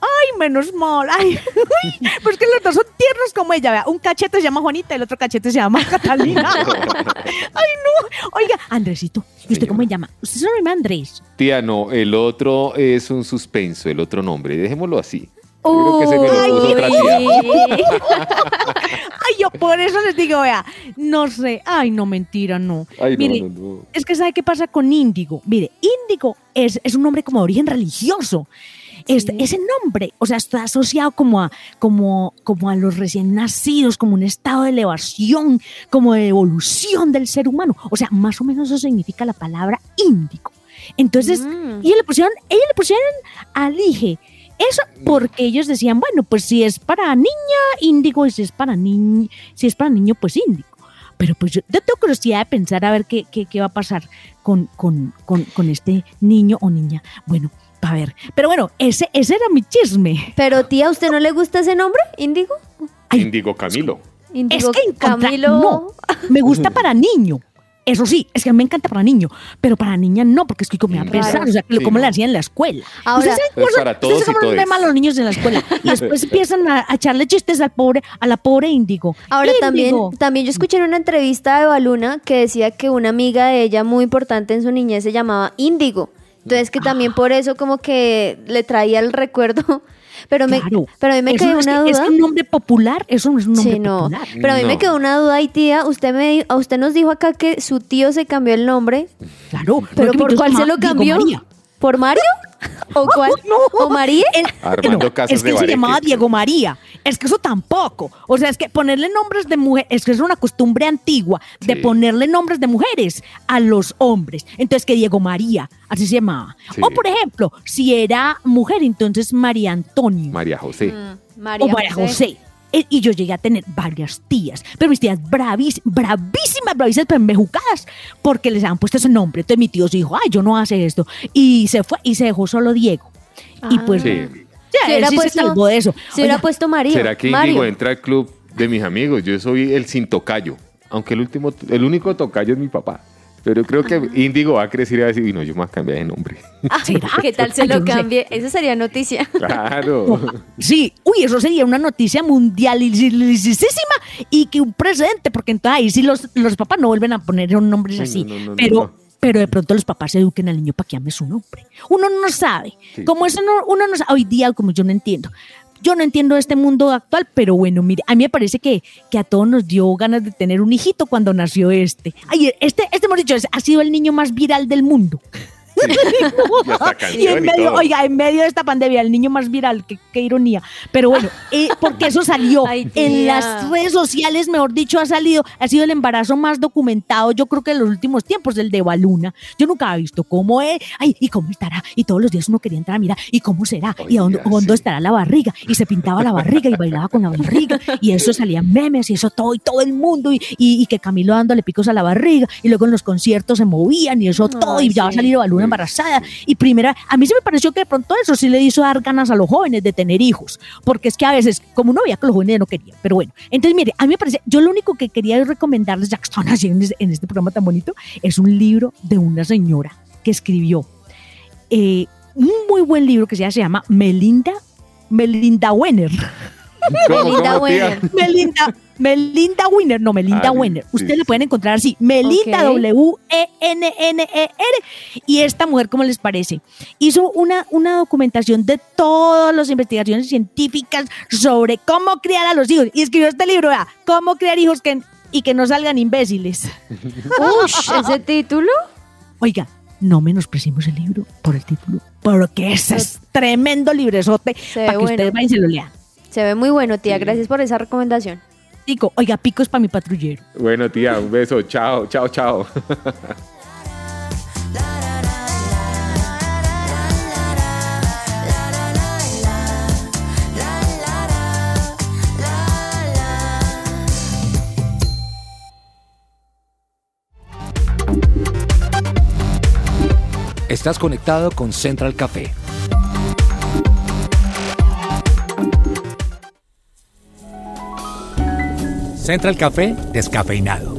Ay, menos mal. Ay, pues que los dos son tiernos como ella. Vea, un cachete se llama Juanita y el otro cachete se llama Catalina. Ay, no. Oiga, Andresito, ¿y usted cómo se llama? Usted se llama Andrés. Tía, no, el otro es un suspenso, el otro nombre. Dejémoslo así. Yo creo que se me lo puso otra tía. Ay, yo por eso les digo, vea, no sé. Ay, no, mentira, no. Ay, no, Mire, no, no. Es que ¿sabe qué pasa con Índigo? Mire, Índigo es, es un nombre como de origen religioso. Este- ese nombre, o sea, está asociado como a, como, como a los recién nacidos, como un estado de elevación, como de evolución del ser humano. O sea, más o menos eso significa la palabra índigo. Entonces, Mm. ellos le pusieron, ellos le pusieron alige. Eso porque ellos decían, bueno, pues si es para niña, índigo, y si es para niño, si es para niño, pues índigo. Pero pues yo, yo tengo curiosidad de pensar a ver qué, qué, qué va a pasar con, con, con, con este niño o niña. Bueno, a ver. Pero bueno, ese, ese era mi chisme. Pero tía, ¿a usted no le gusta ese nombre? ¿Índigo? Ay, Índigo Camilo. Índigo es que en contra- Camilo. no, me gusta para niño. Eso sí, es que a mí me encanta para niño, pero para niña no, porque es que me va a pesar, o sea, Sí, como no. le hacían en la escuela. Ahora- ¿Ustedes saben cómo Es para ustedes todos saben y mal a los niños en la escuela? Y después empiezan a, a echarle chistes al pobre, a la pobre índigo. Ahora también, Índigo. también yo escuché en una entrevista de Baluna que decía que una amiga de ella muy importante en su niñez se llamaba Índigo. Entonces que también por eso como que le traía el recuerdo. Pero me, Claro. pero a mí me Eso quedó no una que- duda. Es un nombre popular, eso no es un nombre Sí, no. popular. Pero a mí me quedó una duda ahí, tía. Usted me a usted nos dijo acá que su tío se cambió el nombre. Claro. ¿Pero por cuál se lo cambió? María. ¿Por Mario? ¿O cuál? No. ¿O María? El- Armando no, Casas es que de él se llamaba Diego María. Es que eso tampoco. O sea, es que ponerle nombres de mujer, es que es una costumbre antigua de Sí. ponerle nombres de mujeres a los hombres. Entonces, que Diego María, así se llamaba. Sí. O, por ejemplo, si era mujer, entonces María Antonio María José. Mm, María, o María José. E- Y yo llegué a tener varias tías, pero mis tías bravísimas, bravísimas, bravísimas, pero embejucadas, porque les habían puesto ese nombre. Entonces mi tío se dijo, ay, yo no hace esto. Y se fue y se dejó solo Diego. Y Ah. pues, Sí. Ya, Si él hubiera sí puesto- se salvó de eso. Si hubiera Oiga, puesto María. ¿Será que Mario. Índigo entra al club de mis amigos? Yo soy el sin tocayo. Aunque el último, el único tocayo es mi papá. Pero creo que Índigo va a crecer y va a decir, "Y no, yo me voy a cambiar de nombre. ¿será? ¿Qué tal se lo cambie? Esa sería noticia. Claro. Sí, uy, eso sería una noticia mundialicísima y que un precedente, porque entonces ahí sí los, los papás no vuelven a poner un nombres Sí, así. no, no, no, pero, no. Pero de pronto los papás eduquen al niño para que ame su nombre. Uno no sabe. Sí. Como eso no, uno no sabe, hoy día, como yo no entiendo. Yo no entiendo este mundo actual, pero bueno, mire, a mí me parece que, que a todos nos dio ganas de tener un hijito cuando nació este. Ay, este, este hemos dicho, ha sido el niño más viral del mundo. Y hasta Y canción en medio, oiga, en medio de esta pandemia, el niño más viral, qué, qué ironía. Pero bueno, eh, porque eso salió Ay, en las redes sociales, mejor dicho, ha salido, ha sido el embarazo más documentado, yo creo que en los últimos tiempos, el de Baluna. Yo nunca había visto cómo es, ay, y cómo estará, y todos los días uno quería entrar a mirar, y cómo será, y a dónde, sí. estará la barriga, y se pintaba la barriga y bailaba con la barriga, y eso salían memes, y eso todo, y todo el mundo, y, y, y que Camilo dándole picos a la barriga, y luego en los conciertos se movían, y eso todo, y ya va a salir Baluna embarazada y primera, a mí se me pareció que de pronto eso sí le hizo dar ganas a los jóvenes de tener hijos, porque es que a veces, como uno veía que los jóvenes no querían, pero bueno, entonces mire, a mí me parece, yo lo único que quería recomendarles, ya que están así en, es- en este programa tan bonito, es un libro de una señora que escribió eh, un muy buen libro que se llama Melinda, Melinda Wenner. ¿Cómo, Melinda? Wenner. Melinda, Melinda Winner, no, Melinda Ah, Winner. sí, Ustedes sí. la pueden encontrar así, Melinda Ok. W-E-N-N-E-R. Y esta mujer, ¿cómo les parece? Hizo una, una documentación de todas las investigaciones científicas sobre cómo criar a los hijos. Y escribió este libro, vea, cómo criar hijos que, y que no salgan imbéciles. Ush, ese título. Oiga, no menosprecimos el libro por el título, porque ese es tremendo librezote Se ve para que bueno. ustedes vayan y se lo lean. Se ve muy bueno, tía. Gracias por esa recomendación. Digo, oiga, picos para mi patrullero. Bueno, tía, un beso. Chao, chao, chao. Estás conectado con Central Café. Central Café descafeinado.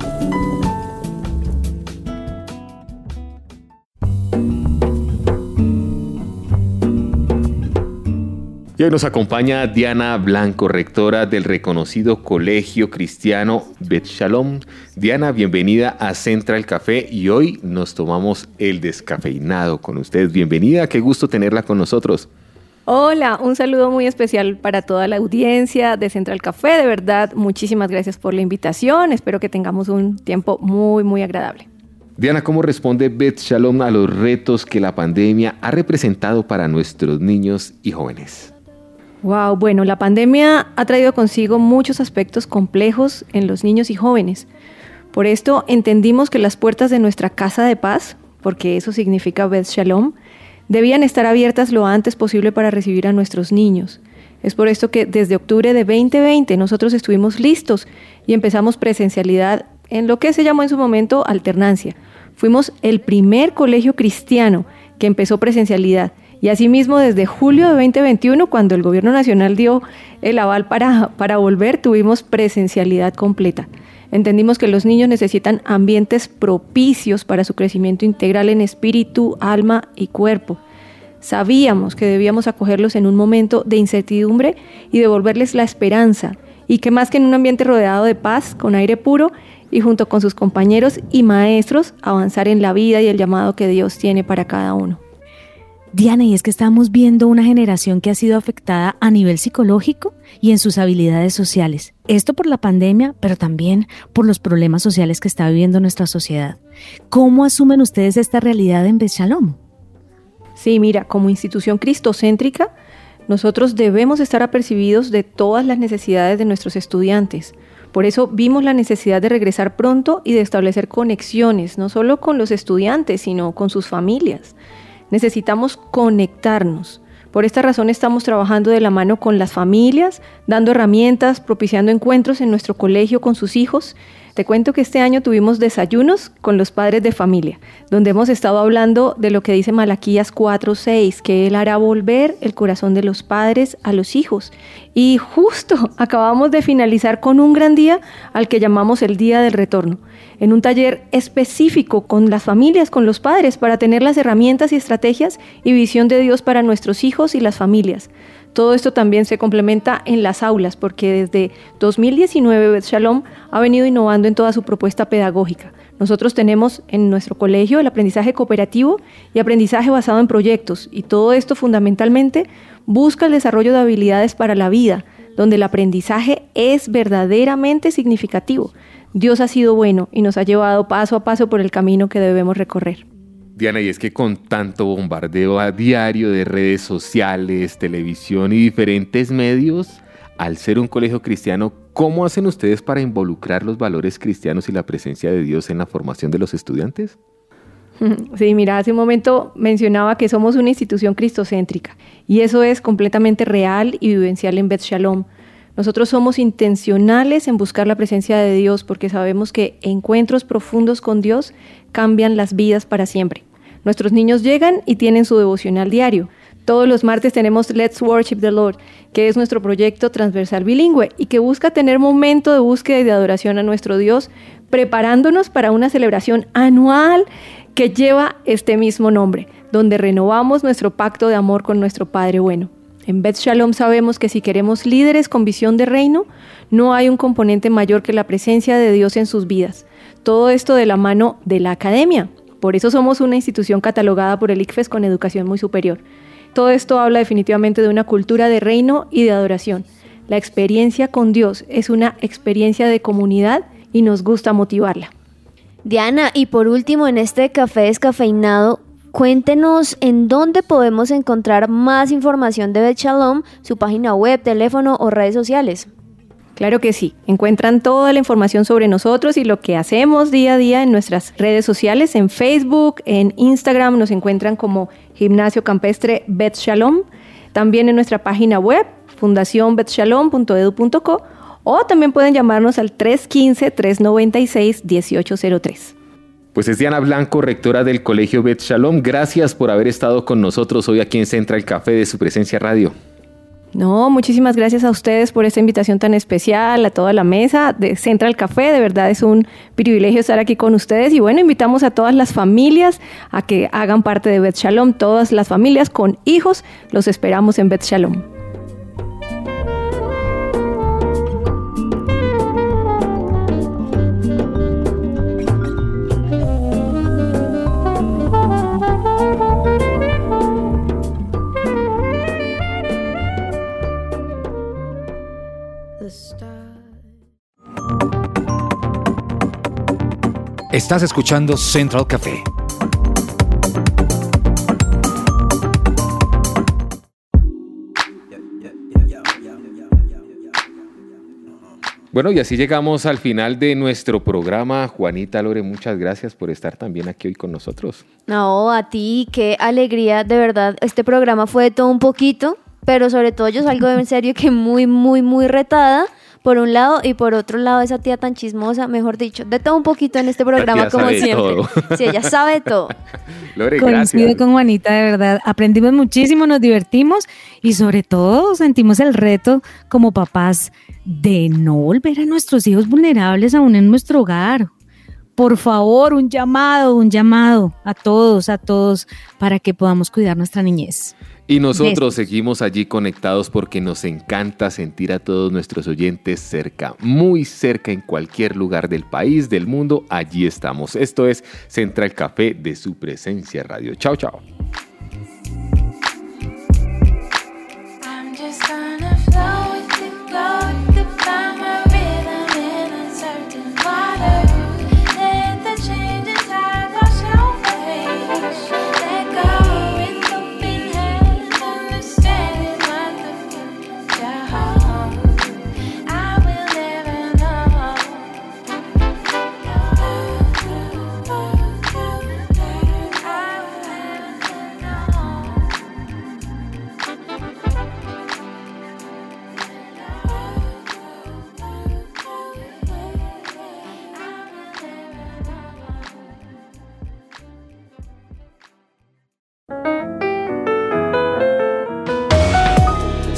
Y hoy nos acompaña Diana Blanco, rectora del reconocido Colegio Cristiano Bet Shalom. Diana, bienvenida a Central Café y hoy nos tomamos el descafeinado con ustedes. Bienvenida, qué gusto tenerla con nosotros. Hola, un saludo muy especial para toda la audiencia de Central Café. De verdad, muchísimas gracias por la invitación. Espero que tengamos un tiempo muy, muy agradable. Diana, ¿cómo responde Bet Shalom a los retos que la pandemia ha representado para nuestros niños y jóvenes? Wow, bueno, la pandemia ha traído consigo muchos aspectos complejos en los niños y jóvenes. Por esto entendimos que las puertas de nuestra casa de paz, porque eso significa Beth Shalom, debían estar abiertas lo antes posible para recibir a nuestros niños. Es por esto que desde octubre de 2020 nosotros estuvimos listos y empezamos presencialidad en lo que se llamó en su momento alternancia. Fuimos el primer colegio cristiano que empezó presencialidad y asimismo desde julio de 2021, cuando el gobierno nacional dio el aval para, para volver, tuvimos presencialidad completa. Entendimos que los niños necesitan ambientes propicios para su crecimiento integral en espíritu, alma y cuerpo. Sabíamos que debíamos acogerlos en un momento de incertidumbre y devolverles la esperanza, y que más que en un ambiente rodeado de paz, con aire puro, y junto con sus compañeros y maestros, avanzar en la vida y el llamado que Dios tiene para cada uno. Diana, y es que estamos viendo una generación que ha sido afectada a nivel psicológico y en sus habilidades sociales. Esto por la pandemia, pero también por los problemas sociales que está viviendo nuestra sociedad. ¿Cómo asumen ustedes esta realidad en Shalom? Sí, mira, como institución cristocéntrica, nosotros debemos estar apercibidos de todas las necesidades de nuestros estudiantes. Por eso vimos la necesidad de regresar pronto y de establecer conexiones, no solo con los estudiantes, sino con sus familias. Necesitamos conectarnos. Por esta razón estamos trabajando de la mano con las familias, dando herramientas, propiciando encuentros en nuestro colegio con sus hijos. Te cuento que este año tuvimos desayunos con los padres de familia, donde hemos estado hablando de lo que dice Malaquías 4:6, que Él hará volver el corazón de los padres a los hijos. Y justo acabamos de finalizar con un gran día al que llamamos el Día del Retorno, en un taller específico con las familias, con los padres, para tener las herramientas y estrategias y visión de Dios para nuestros hijos y las familias. Todo esto también se complementa en las aulas, porque desde 2019 Beth Shalom ha venido innovando en toda su propuesta pedagógica. Nosotros tenemos en nuestro colegio el aprendizaje cooperativo y aprendizaje basado en proyectos, y todo esto fundamentalmente busca el desarrollo de habilidades para la vida, donde el aprendizaje es verdaderamente significativo. Dios ha sido bueno y nos ha llevado paso a paso por el camino que debemos recorrer. Y es que con tanto bombardeo a diario de redes sociales, televisión y diferentes medios, al ser un colegio cristiano, ¿cómo hacen ustedes para involucrar los valores cristianos y la presencia de Dios en la formación de los estudiantes? Sí, mira, hace un momento mencionaba que somos una institución cristocéntrica y eso es completamente real y vivencial en Beth Shalom. Nosotros somos intencionales en buscar la presencia de Dios porque sabemos que encuentros profundos con Dios cambian las vidas para siempre. Nuestros niños llegan y tienen su devocional diario. Todos los martes tenemos Let's Worship the Lord, que es nuestro proyecto transversal bilingüe y que busca tener momento de búsqueda y de adoración a nuestro Dios, preparándonos para una celebración anual que lleva este mismo nombre, donde renovamos nuestro pacto de amor con nuestro Padre bueno. En Beth Shalom sabemos que si queremos líderes con visión de reino, no hay un componente mayor que la presencia de Dios en sus vidas. Todo esto de la mano de la academia. Por eso somos una institución catalogada por el ICFES con educación muy superior. Todo esto habla definitivamente de una cultura de reino y de adoración. La experiencia con Dios es una experiencia de comunidad y nos gusta motivarla. Diana, y por último, en este café descafeinado, cuéntenos en dónde podemos encontrar más información de Bet Shalom, su página web, teléfono o redes sociales. Claro que sí. Encuentran toda la información sobre nosotros y lo que hacemos día a día en nuestras redes sociales, en Facebook, en Instagram, nos encuentran como Gimnasio Campestre Bet Shalom, también en nuestra página web, fundacionbetshalom.edu.co o también pueden llamarnos al 315-396-1803. Pues es Diana Blanco, rectora del Colegio Bet Shalom. Gracias por haber estado con nosotros hoy aquí en Central Café de su presencia radio. No, muchísimas gracias a ustedes por esta invitación tan especial, a toda la mesa de Central Café. De verdad es un privilegio estar aquí con ustedes. Y bueno, invitamos a todas las familias a que hagan parte de Bet Shalom. Todas las familias con hijos, los esperamos en Bet Shalom. Estás escuchando Central Café. Bueno, y así llegamos al final de nuestro programa. Juanita Lore, muchas gracias por estar también aquí hoy con nosotros. No, a ti, qué alegría, de verdad. Este programa fue de todo un poquito, pero sobre todo yo salgo de en serio que muy, muy, muy retada por un lado y por otro lado esa tía tan chismosa, mejor dicho, de todo un poquito en este programa como siempre. Todo. Sí, ella sabe todo. Lore, Coincido gracias. con Juanita, de verdad. Aprendimos muchísimo, nos divertimos y sobre todo sentimos el reto como papás de no volver a nuestros hijos vulnerables aún en nuestro hogar. Por favor, un llamado, un llamado a todos, a todos, para que podamos cuidar nuestra niñez. Y nosotros seguimos allí conectados porque nos encanta sentir a todos nuestros oyentes cerca, muy cerca en cualquier lugar del país, del mundo, allí estamos. Esto es Central Café de su presencia radio. Chao, chao.